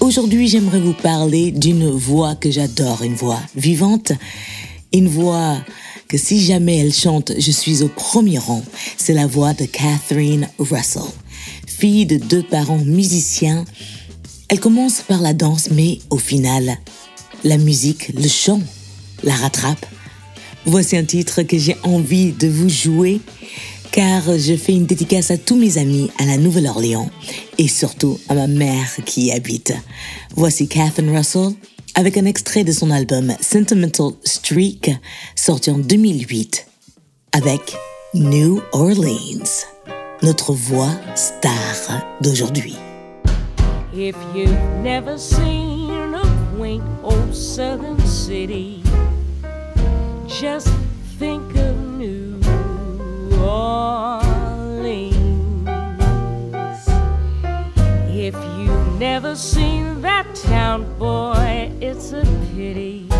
Aujourd'hui, j'aimerais vous parler d'une voix que j'adore, une voix vivante, une voix que si jamais elle chante, je suis au premier rang. C'est la voix de Catherine Russell. Fille de deux parents musiciens, elle commence par la danse, mais au final, la musique, le chant, la rattrape. Voici un titre que j'ai envie de vous jouer car je fais une dédicace à tous mes amis à la Nouvelle-Orléans et surtout à ma mère qui y habite. Voici Catherine Russell avec un extrait de son album Sentimental Streak sorti en 2008 avec New Orleans, notre voix star d'aujourd'hui. Never seen that town, boy, it's a pity.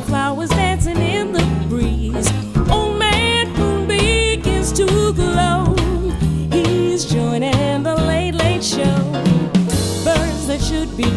The flowers dancing in the breeze. Old man Moon begins to glow. He's joining the late, late show. Birds that should be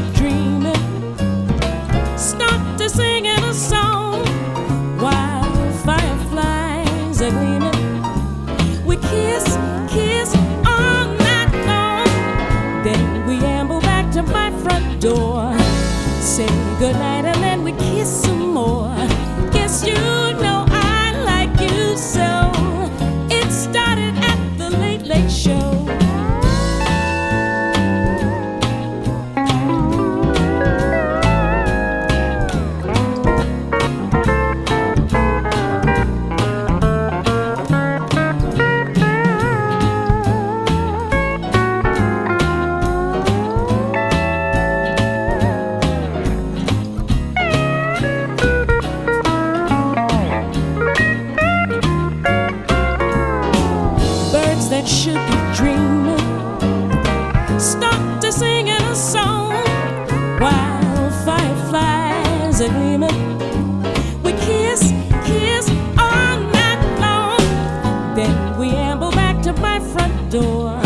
door,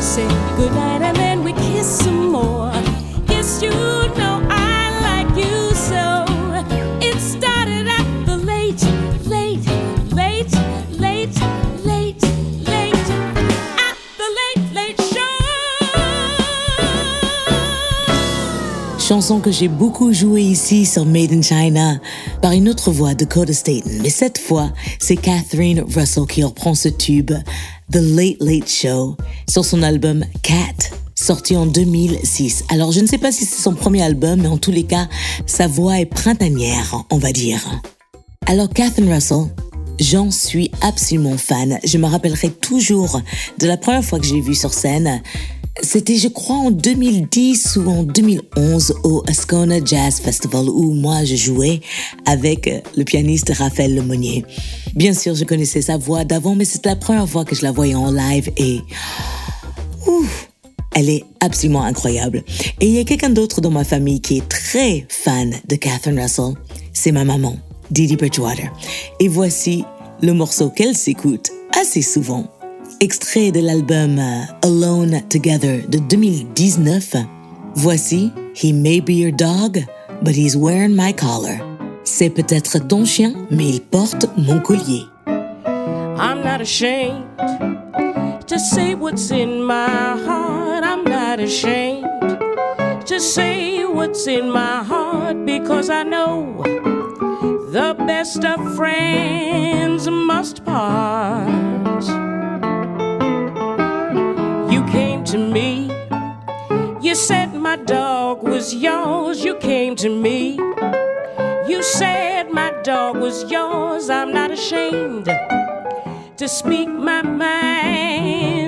say goodnight, and then we kiss some more. Yes, you know I like you so. It started at the late, late, late, late, late, late, at the late, late show. Chanson que j'ai beaucoup jouée ici sur Made in China par une autre voix, Dakota Staten. Mais cette fois, c'est Catherine Russell qui reprend ce tube, The Late Late Show, sur son album Cat, sorti en 2006. Alors je ne sais pas si c'est son premier album, mais en tous les cas, sa voix est printanière, on va dire. Alors Catherine Russell, j'en suis absolument fan. Je me rappellerai toujours de la première fois que je l'ai vue sur scène. C'était, je crois, en 2010 ou en 2011 au Ascona Jazz Festival où moi je jouais avec euh, le pianiste Raphaël Lemonnier. Bien sûr, je connaissais sa voix d'avant, mais c'était la première fois que je la voyais en live et Ouf, elle est absolument incroyable. Et il y a quelqu'un d'autre dans ma famille qui est très fan de Catherine Russell. C'est ma maman, Didi Bridgewater. Et voici le morceau qu'elle s'écoute assez souvent. Extrait de l'album euh, Alone Together de 2019. Voici He may be your dog, but he's wearing my collar. C'est peut-être ton chien, mais il porte mon collier. I'm not ashamed to say what's in my heart. I'm not ashamed to say what's in my heart because I know the best of friends must part. To me, you said my dog was yours. You came to me, you said my dog was yours. I'm not ashamed to speak my mind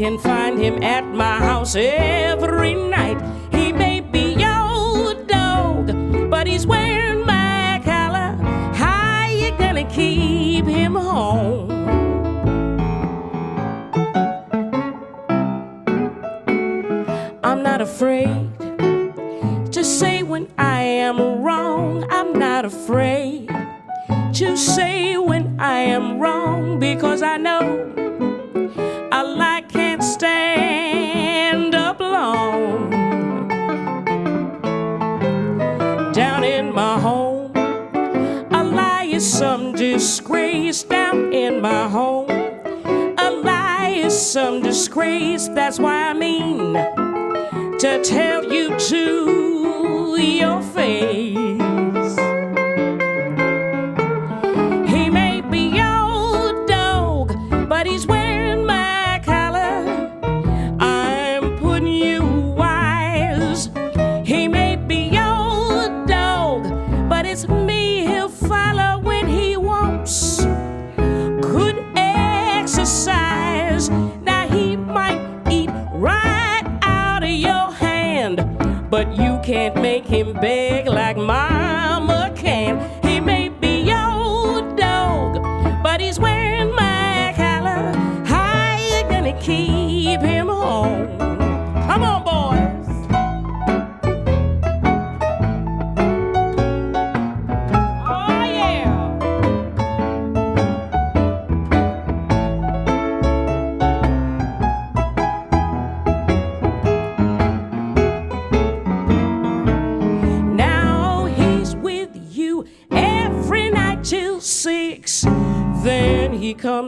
can find him at my house every night. He may be your dog, but he's wearing my collar. How you gonna keep him home? I'm not afraid to say when I am wrong. I'm not afraid to say when I am wrong because I know a lie Down in my home, a lie is some disgrace. Down in my home, a lie is some disgrace. That's why I mean to tell you to your face.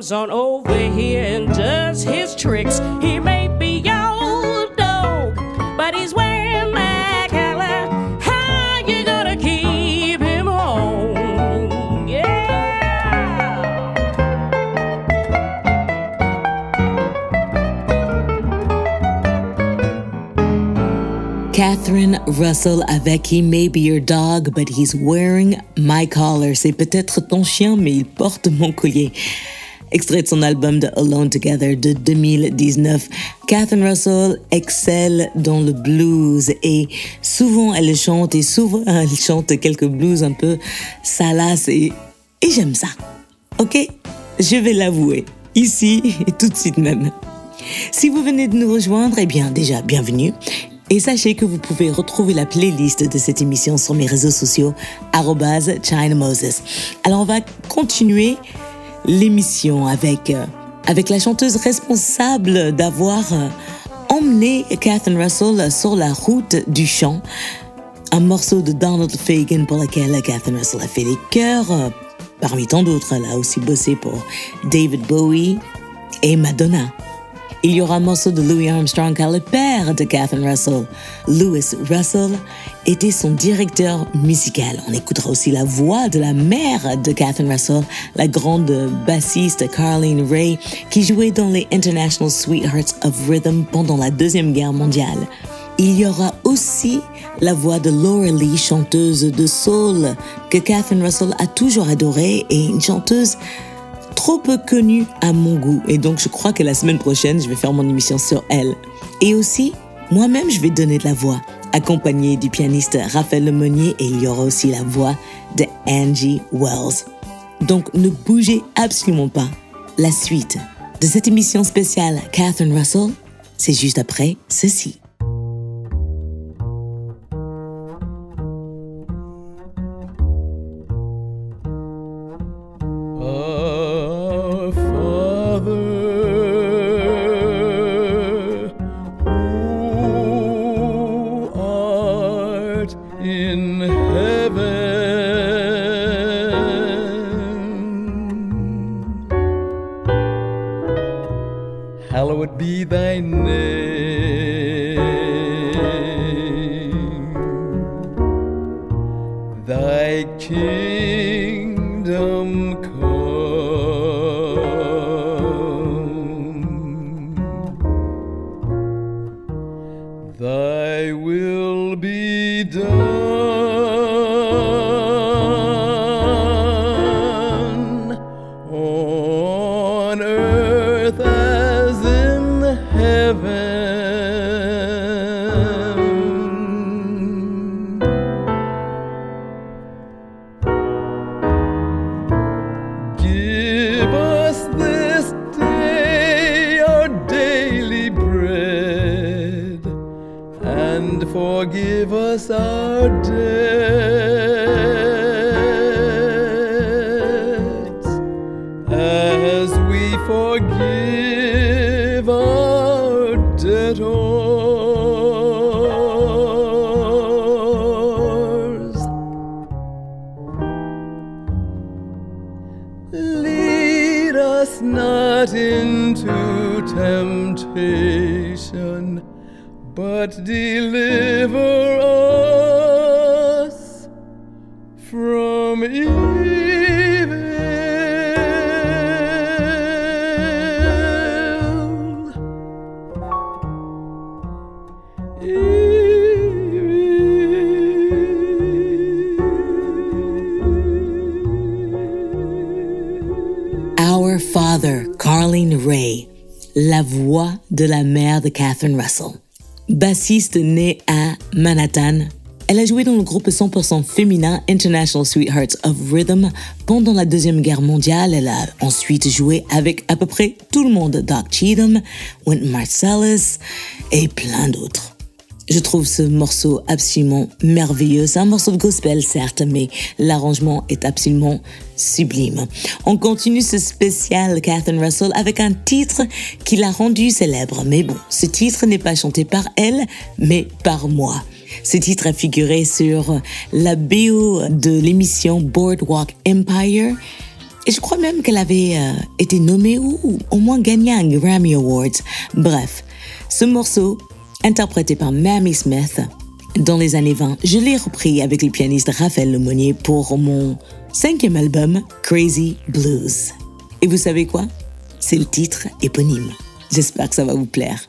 Comes on over here and does his tricks. He may be your dog, but he's wearing my collar. How you gonna keep him home? Yeah. Catherine Russell avec He May Be Your Dog, but He's Wearing My Collar. C'est peut-être ton chien, mais il porte mon collier. Extrait de son album de Alone Together de 2019. Catherine Russell excelle dans le blues et souvent elle chante et souvent elle chante quelques blues un peu salaces et, j'aime ça. Ok? Je vais l'avouer. Ici et tout de suite même. Si vous venez de nous rejoindre, eh bien déjà, bienvenue. Et sachez que vous pouvez retrouver la playlist de cette émission sur mes réseaux sociaux, China Moses. Alors on va continuer l'émission avec, euh, avec la chanteuse responsable d'avoir euh, emmené Catherine Russell sur la route du chant. Un morceau de Donald Fagan pour lequel Catherine Russell a fait les chœurs. euh, Parmi tant d'autres, elle a aussi bossé pour David Bowie et Madonna. Il y aura un morceau de Louis Armstrong car le père de Catherine Russell, Louis Russell, était son directeur musical. On écoutera aussi la voix de la mère de Catherine Russell, la grande bassiste Carlene Ray, qui jouait dans les International Sweethearts of Rhythm pendant la Deuxième Guerre mondiale. Il y aura aussi la voix de Laura Lee, chanteuse de soul, que Catherine Russell a toujours adorée et une chanteuse trop peu connue à mon goût. Et donc, je crois que la semaine prochaine, je vais faire mon émission sur elle. Et aussi, moi-même, je vais donner de la voix, accompagnée du pianiste Raphaël Lemonnier, et il y aura aussi la voix de Angie Wells. Donc, ne bougez absolument pas. La suite de cette émission spéciale Catherine Russell, c'est juste après ceci. Forgive us our debts, but deliver us from evil. Our Father, Carlene Ray, la voix de la mère de Catherine Russell. Bassiste née à Manhattan, elle a joué dans le groupe 100% féminin International Sweethearts of Rhythm pendant la Deuxième Guerre mondiale. Elle a ensuite joué avec à peu près tout le monde, Doc Cheatham, Wynton Marsalis et plein d'autres. Je trouve ce morceau absolument merveilleux. C'est un morceau de gospel, certes, mais l'arrangement est absolument sublime. On continue ce spécial Catherine Russell avec un titre qui l'a rendu célèbre. Mais bon, ce titre n'est pas chanté par elle, mais par moi. Ce titre a figuré sur la BO de l'émission Boardwalk Empire. Et je crois même qu'elle avait euh, été nommée ou au moins gagné un Grammy Awards. Bref, ce morceau interprété par Mamie Smith. Dans les années 20, je l'ai repris avec le pianiste Raphaël Lemonnier pour mon cinquième album Crazy Blues. Et vous savez quoi? C'est le titre éponyme. J'espère que ça va vous plaire.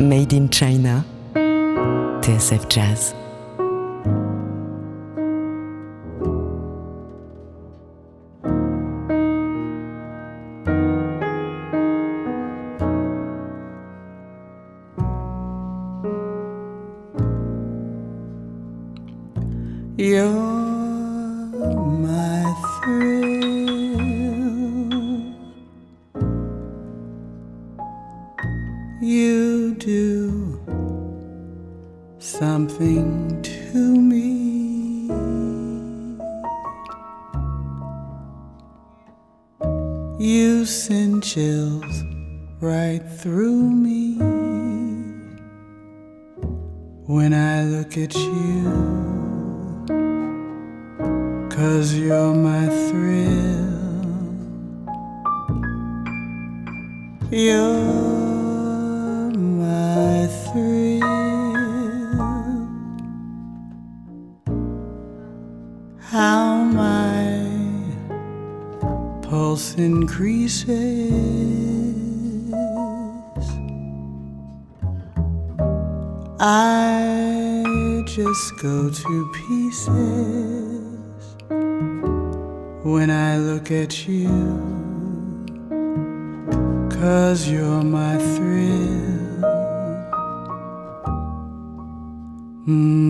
Made in China, TSF Jazz. Look at you. Cause you're my thrill. Mm.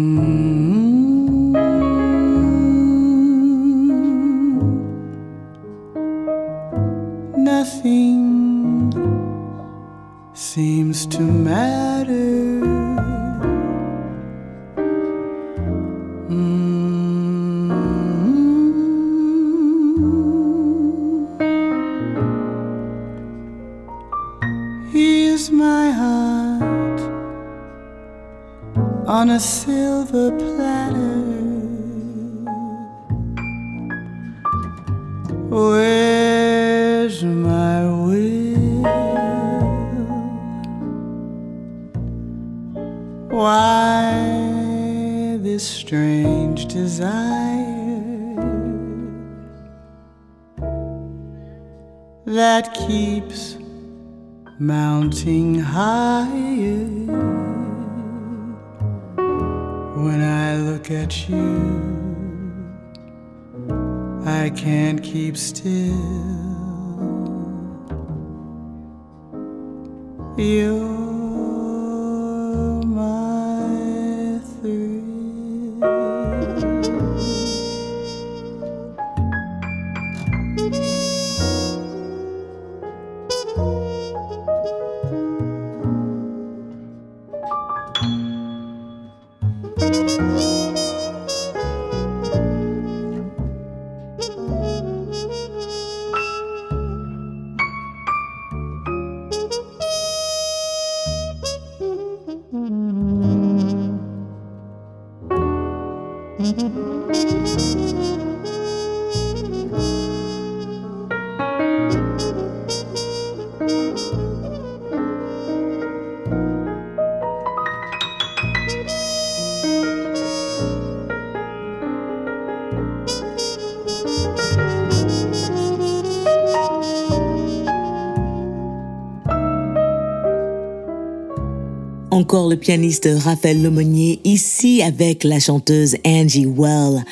Encore le pianiste Raphaël Lemonnier, ici avec la chanteuse Angie Well,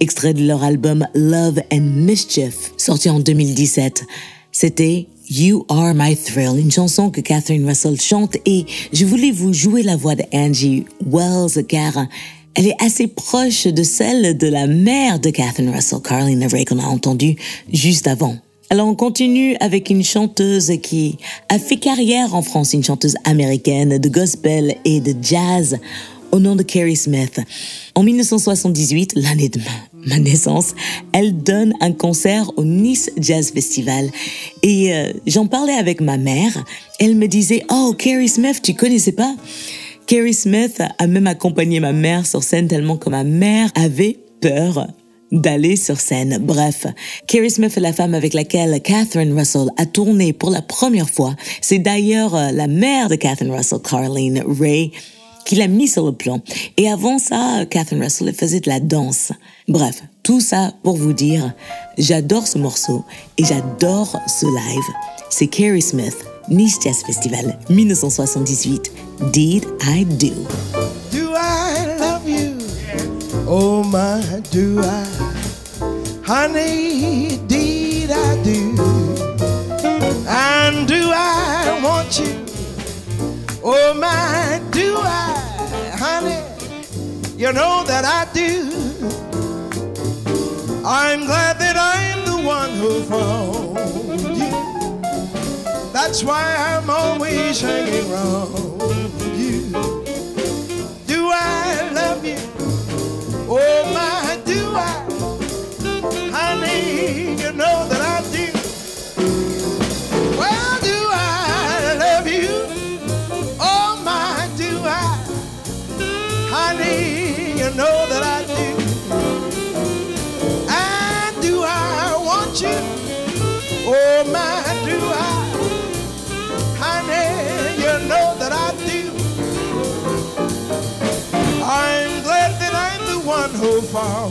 extrait de leur album Love and Mischief, sorti en 2017. C'était You Are My Thrill, une chanson que Catherine Russell chante et je voulais vous jouer la voix de Angie Wells car elle est assez proche de celle de la mère de Catherine Russell, Carlene Ray, qu'on a entendue juste avant. Alors on continue avec une chanteuse qui a fait carrière en France, une chanteuse américaine de gospel et de jazz. au nom de Carrie Smith. En 1978, l'année de ma, naissance, elle donne un concert au Nice Jazz Festival. Et euh, j'en parlais avec ma mère. Elle me disait, oh, Carrie Smith, tu connaissais pas? Carrie Smith a même accompagné ma mère sur scène tellement que ma mère avait peur d'aller sur scène. Bref, Carrie Smith est la femme avec laquelle Catherine Russell a tourné pour la première fois. C'est d'ailleurs euh, la mère de Catherine Russell, Carlene Ray, qui l'a mis sur le plan. Et avant ça, Catherine Russell faisait de la danse. Bref, tout ça pour vous dire, j'adore ce morceau et j'adore ce live. C'est Carrie Smith, Nice Jazz Festival 1978. Did I Do? Do I love? Oh my, do I? Honey, did I do? And do I want you? Oh my, do I? Honey, you know that I do. I'm glad that I'm the one who found you. That's why I'm always hanging around Oh my, do I? Honey, you know that I do. Well, do I love you? Oh my, do I? Honey, you know that I do. And do I want you? Oh my, so far.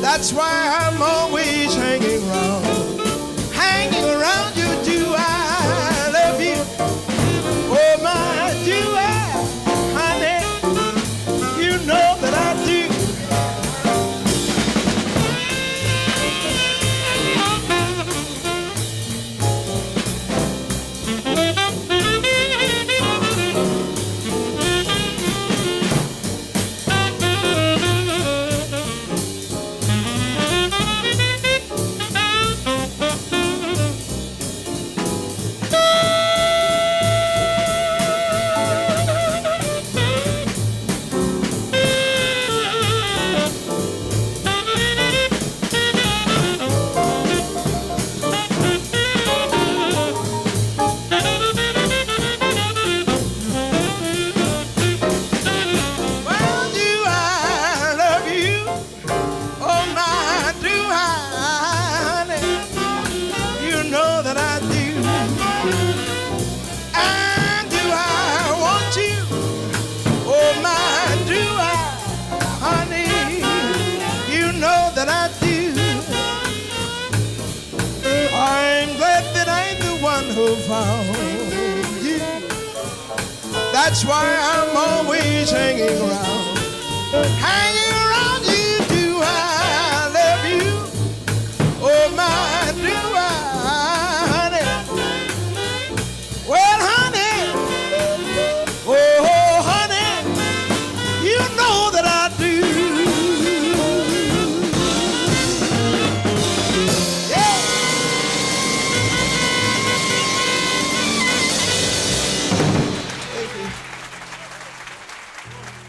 That's why I'm always hanging around.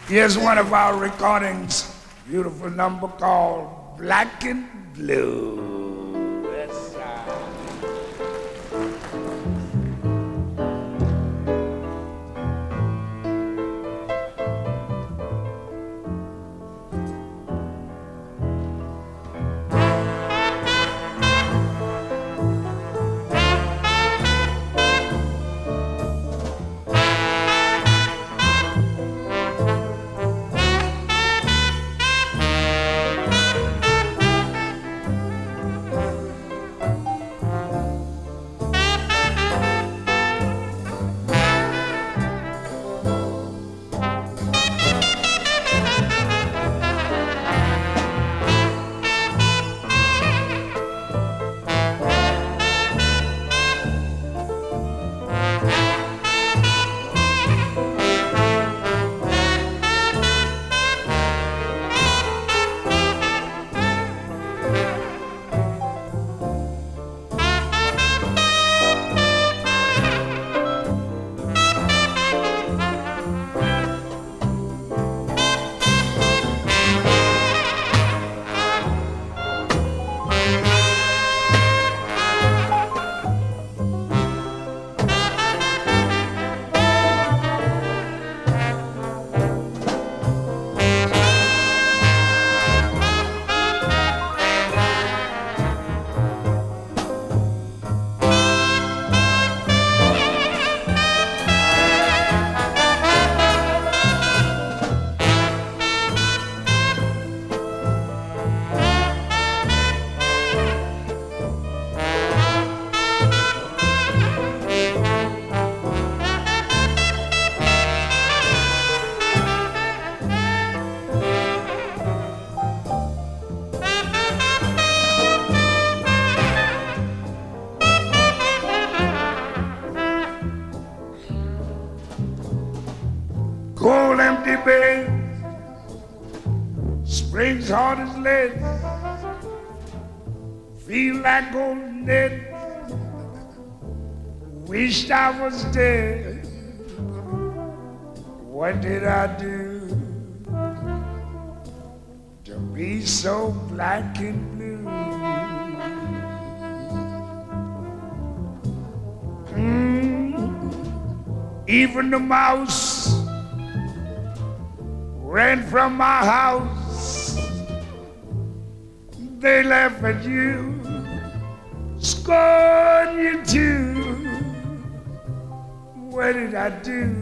Here's one of our recordings, beautiful number called Black and Blue. Even the mouse ran from my house. They laugh at you, scorn you too. What did I do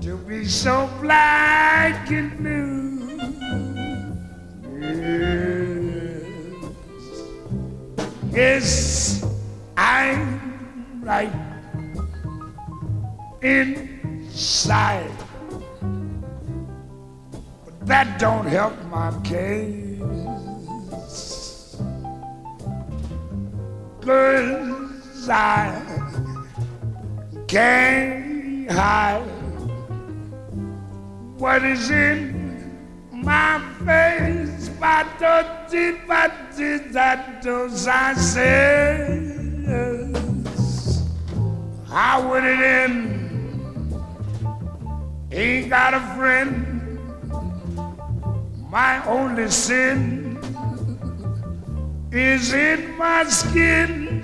to be so black and blue? Yes, yes, I'm right inside, but that don't help my case. Cause I can't hide what is in my face. Patoti patitatos, I says, how would it end? Ain't got a friend. My only sin is in my skin.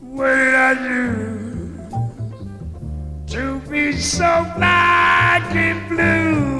What did I do to be so black and blue?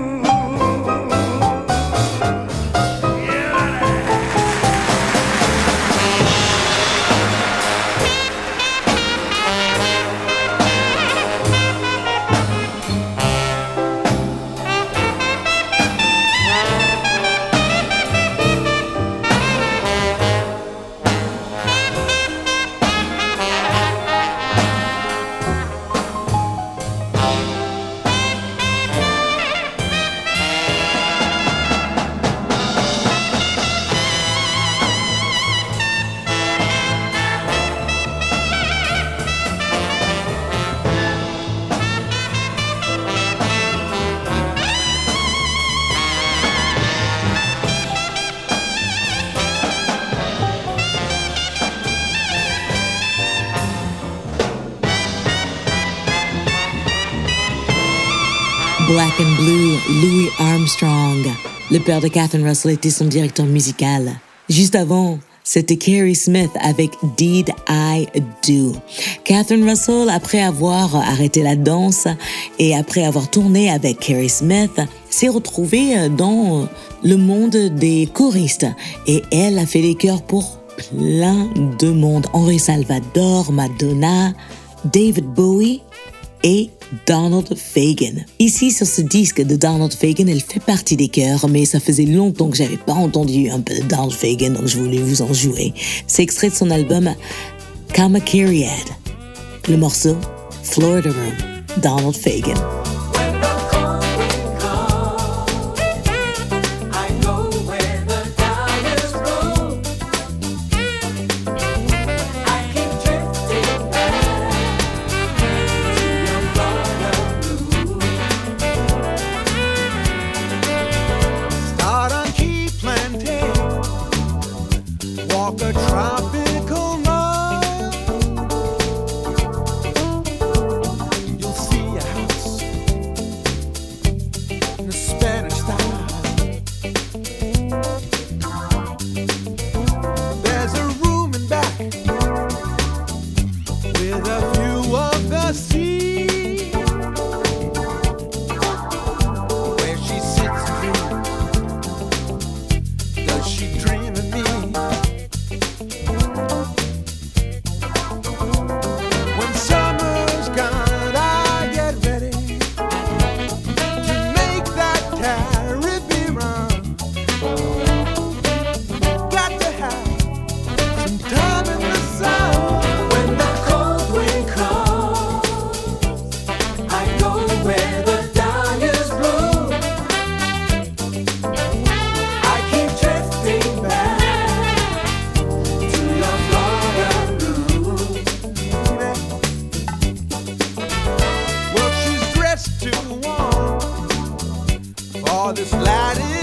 Le père de Catherine Russell était son directeur musical. Juste avant, c'était Carrie Smith avec Did I Do. Catherine Russell, après avoir arrêté la danse et après avoir tourné avec Carrie Smith, s'est retrouvée dans le monde des choristes et elle a fait les chœurs pour plein de monde. Henri Salvador, Madonna, David Bowie et Donald Fagan. Ici, sur ce disque de Donald Fagan, elle fait partie des chœurs, mais ça faisait longtemps que j'avais pas entendu un peu de Donald Fagan, donc je voulais vous en jouer. C'est extrait de son album Kamakiriad. Le morceau Florida Room, Donald Fagan. This light is.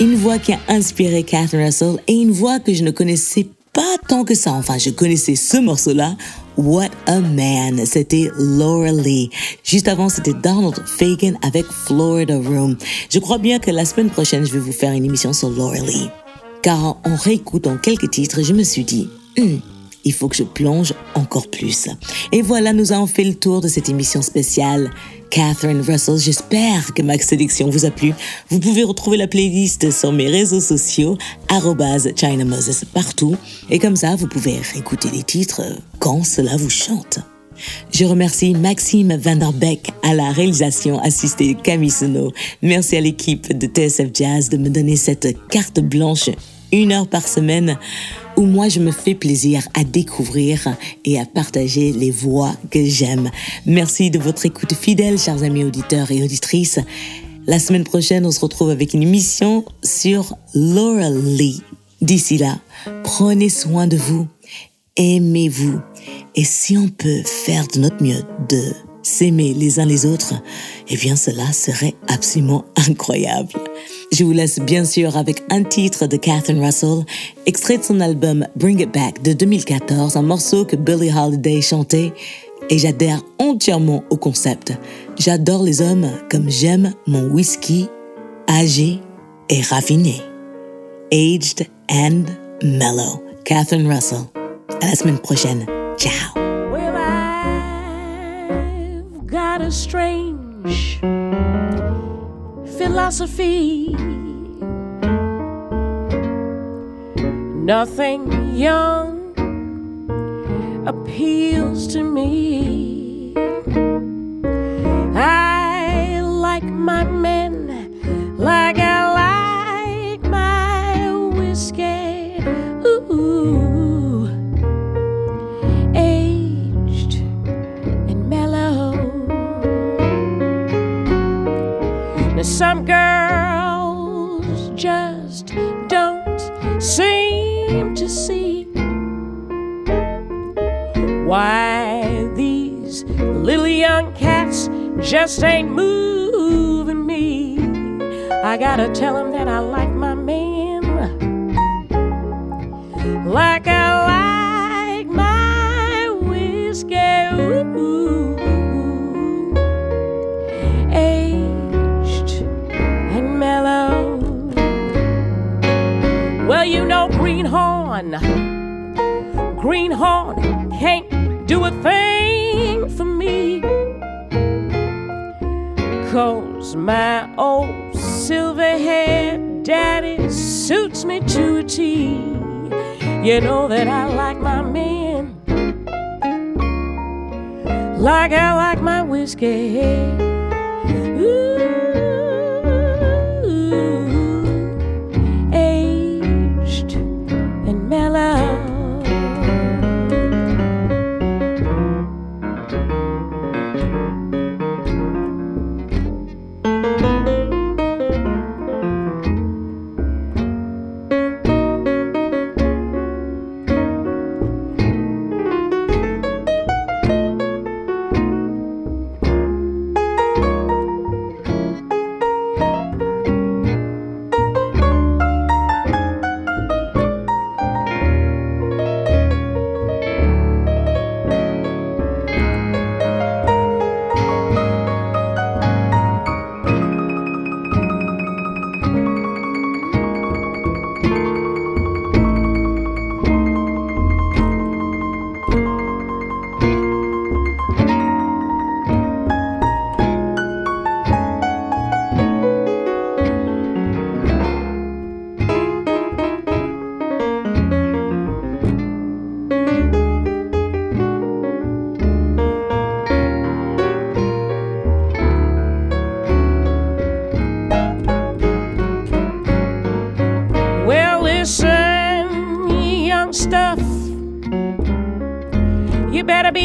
Une voix qui a inspiré Catherine Russell et une voix que je ne connaissais pas tant que ça. Enfin, je connaissais ce morceau-là. What a Man. C'était Laura Lee. Juste avant, c'était Donald Fagan avec Florida Room. Je crois bien que la semaine prochaine, je vais vous faire une émission sur Laura Lee. Car en réécoutant quelques titres, je me suis dit, hmm, il faut que je plonge encore plus. Et voilà, nous avons fait le tour de cette émission spéciale. Catherine Russell, j'espère que ma sélection vous a plu. Vous pouvez retrouver la playlist sur mes réseaux sociaux, China Moses partout. Et comme ça, vous pouvez écouter les titres quand cela vous chante. Je remercie Maxime Vanderbeck à la réalisation assistée de Camille. Merci à l'équipe de TSF Jazz de me donner cette carte blanche une heure par semaine où moi je me fais plaisir à découvrir et à partager les voix que j'aime. Merci de votre écoute fidèle, chers amis auditeurs et auditrices. La semaine prochaine, on se retrouve avec une émission sur Laura Lee. D'ici là, prenez soin de vous, aimez-vous, et si on peut faire de notre mieux de s'aimer les uns les autres, eh bien cela serait absolument incroyable. Je vous laisse bien sûr avec un titre de Catherine Russell, extrait de son album Bring It Back de 2014, un morceau que Billie Holiday chantait, et j'adhère entièrement au concept. J'adore les hommes comme j'aime mon whisky, âgé et raffiné. Aged and mellow. Catherine Russell. À la semaine prochaine. Ciao. Philosophy. Nothing young appeals to me. I like my men why these little young cats just ain't moving me. I gotta tell 'em that I like my man like I like my whiskey. Ooh, aged and mellow. Well, you know, greenhorn, greenhorn can't do a thing for me. Cause my old silver haired daddy suits me to a T. You know that I like my men like I like my whiskey.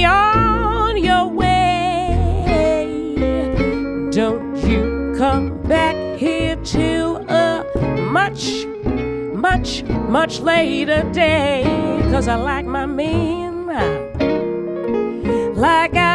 On your way. Don't you come back here till a much, much, much later day. Cause I like my men like I